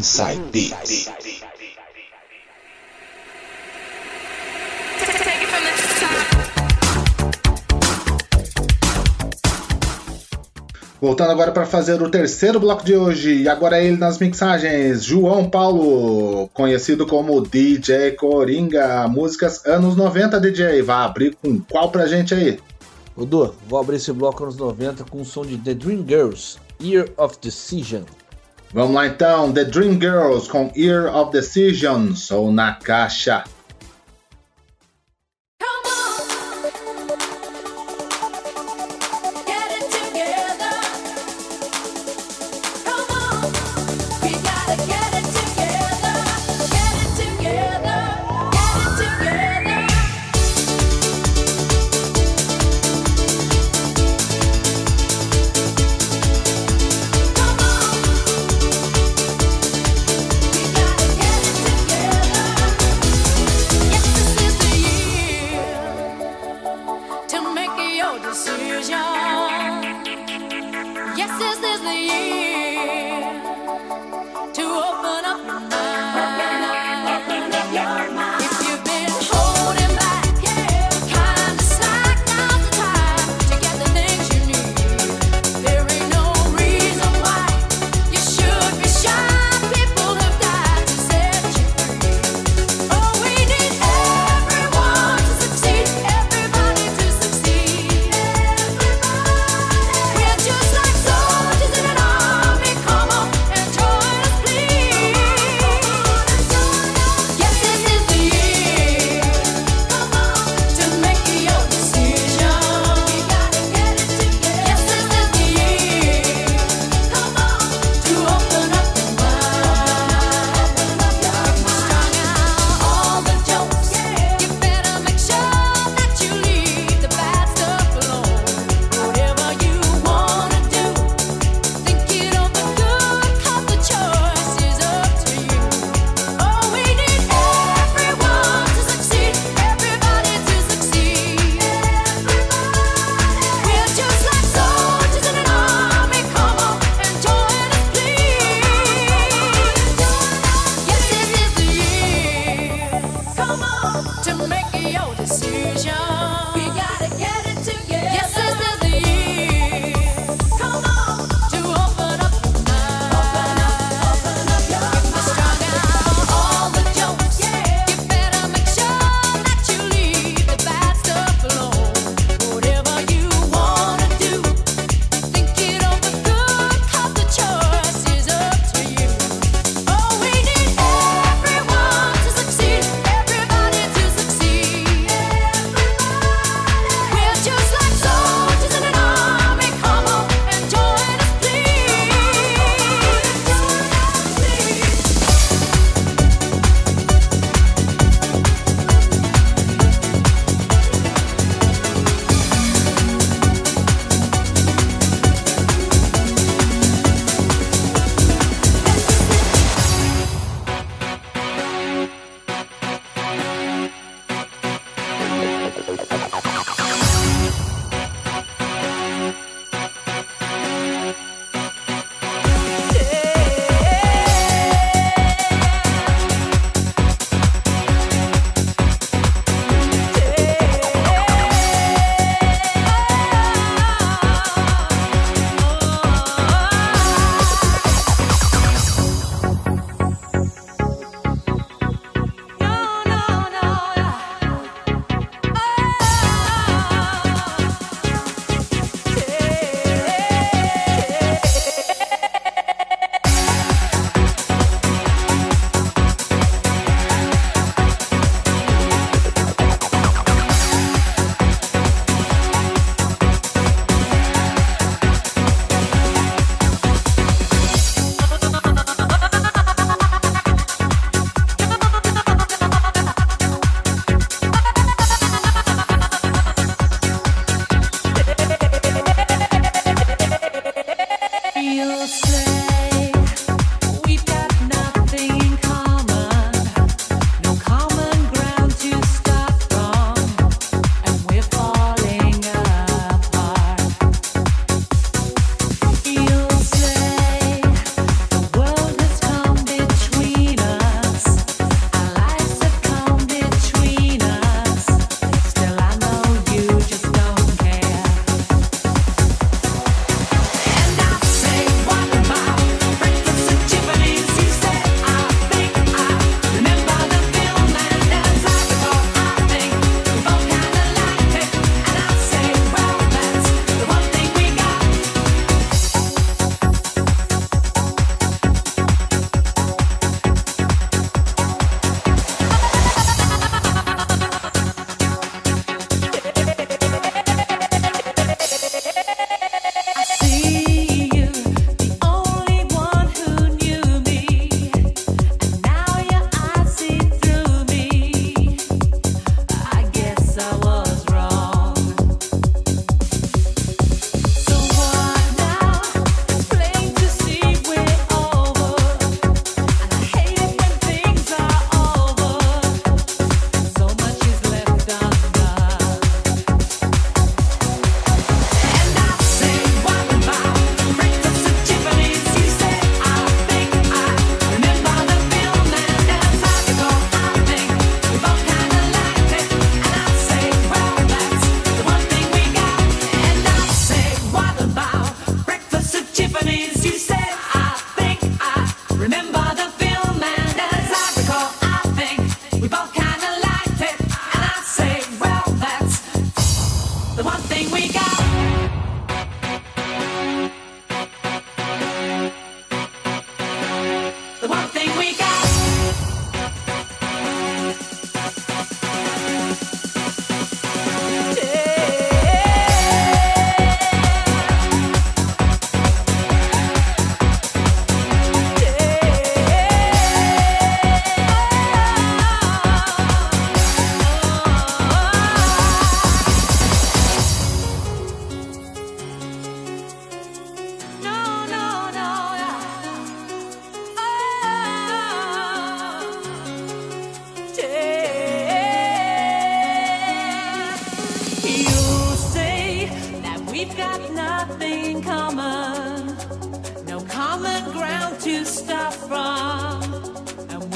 Inside Beats. Voltando agora para fazer o terceiro bloco de hoje, e agora é ele nas mixagens, João Paulo, conhecido como DJ Coringa, músicas anos 90 DJ, vai abrir com qual pra gente aí? Odu, vou abrir esse bloco anos 90 com o som de The Dream Girls, Year of Decision. Vamos lá então, The Dream Girls com Year of Decision, sou na caixa.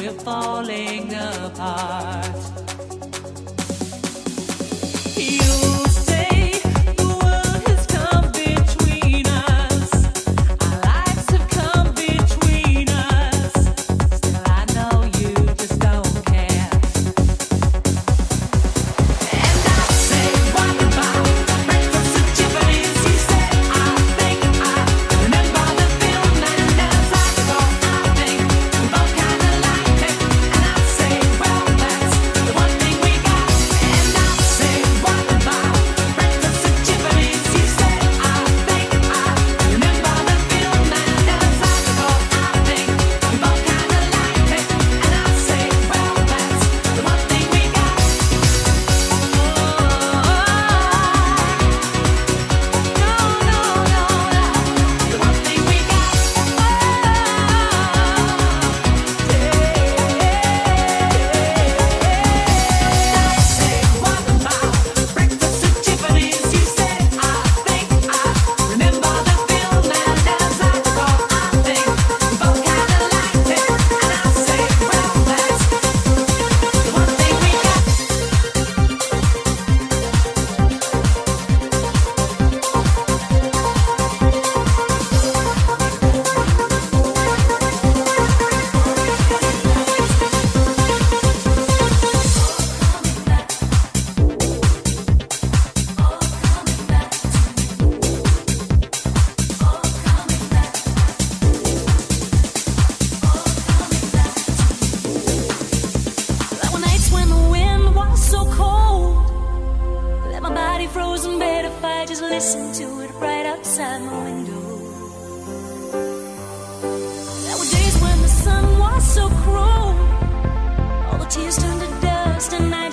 we're falling apart. be frozen bed if I just listen to it right outside my window. There were days when the sun was so cruel, all the tears turned to dust, and I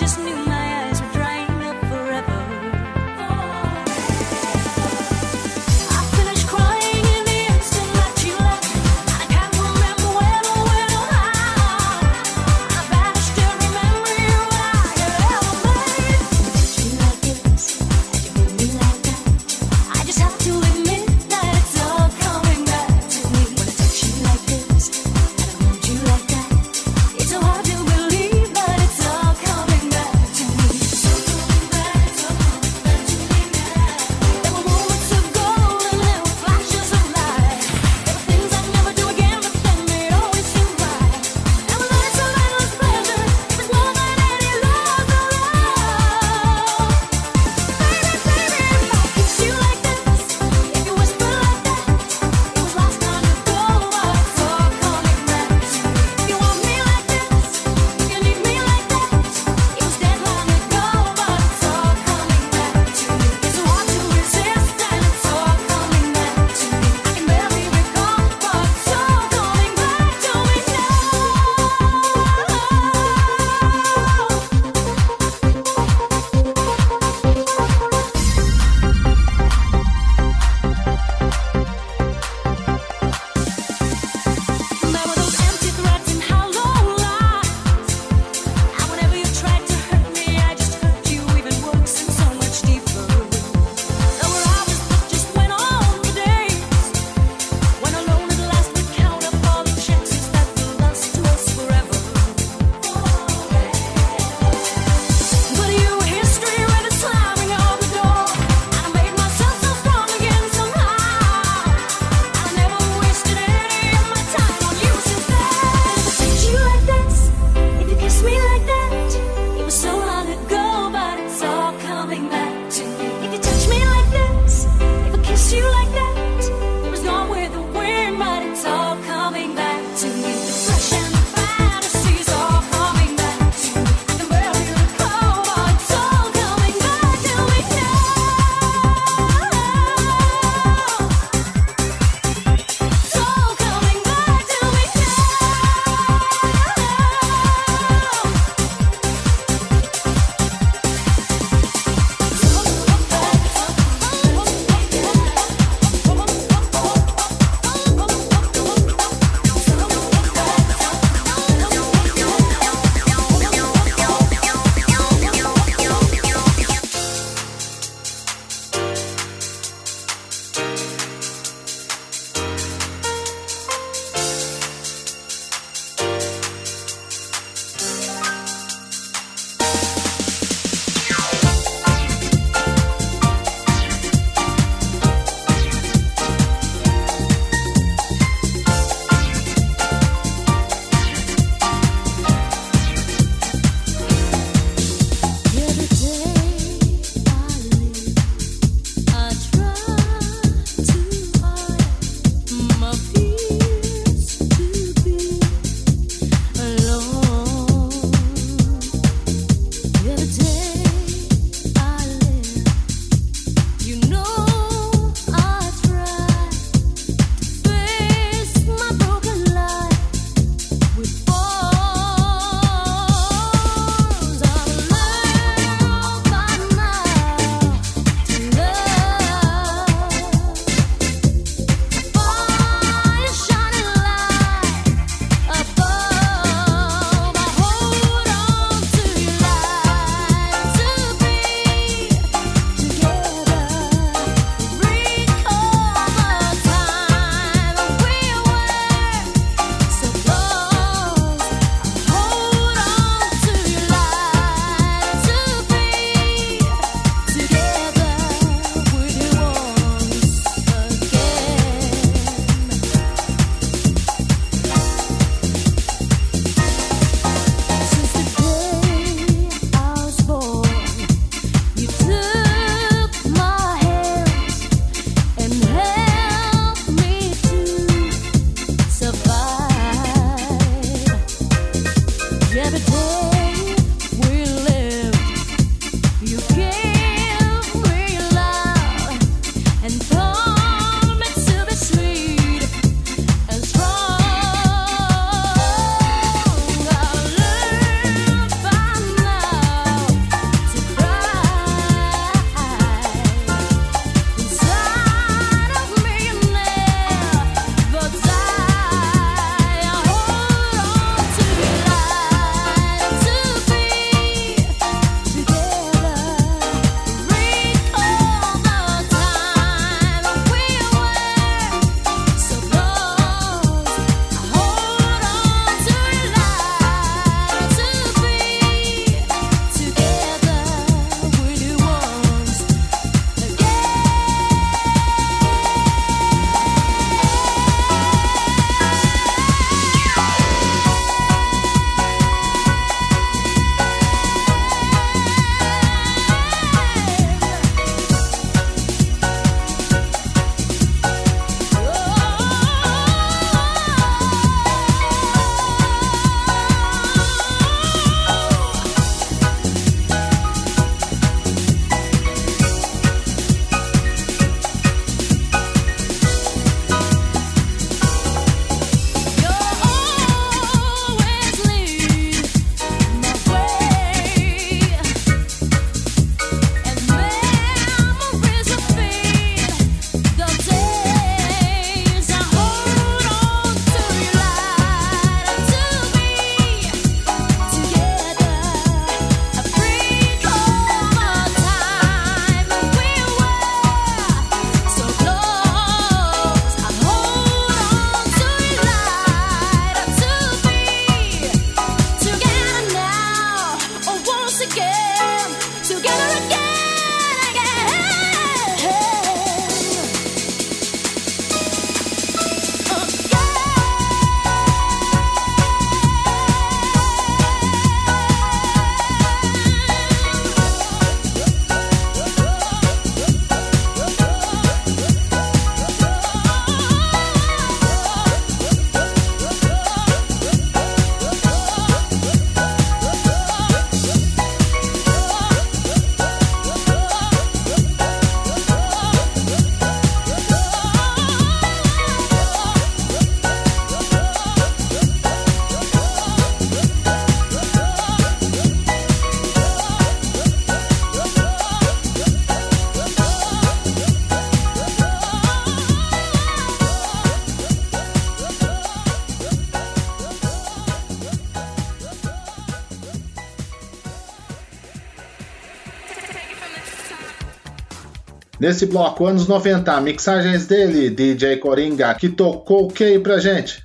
Nesse bloco, anos 90, mixagens dele, DJ Coringa, que tocou o que aí pra gente?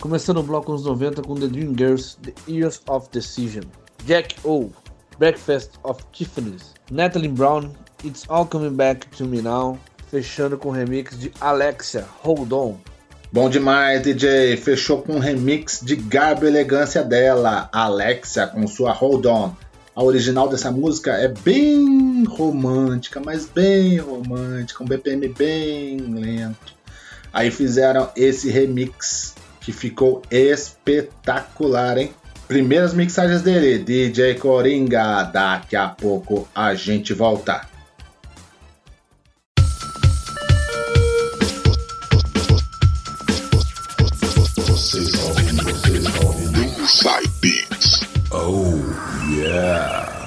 Começando o bloco anos 90 com The Dream Girls, The Years of Decision, Jack O, Breakfast of Tiffany's, Natalie Brown, It's All Coming Back to Me Now, fechando com o remix de Alexia, Hold On. Bom demais, DJ. Fechou com um remix de garbo e elegância dela, Alexia, com sua Hold On. A original dessa música é bem romântica, mas bem romântica, um BPM bem lento. Aí fizeram esse remix que ficou espetacular, hein? Primeiras mixagens dele, DJ Coringa. Daqui a pouco a gente volta. Yeah.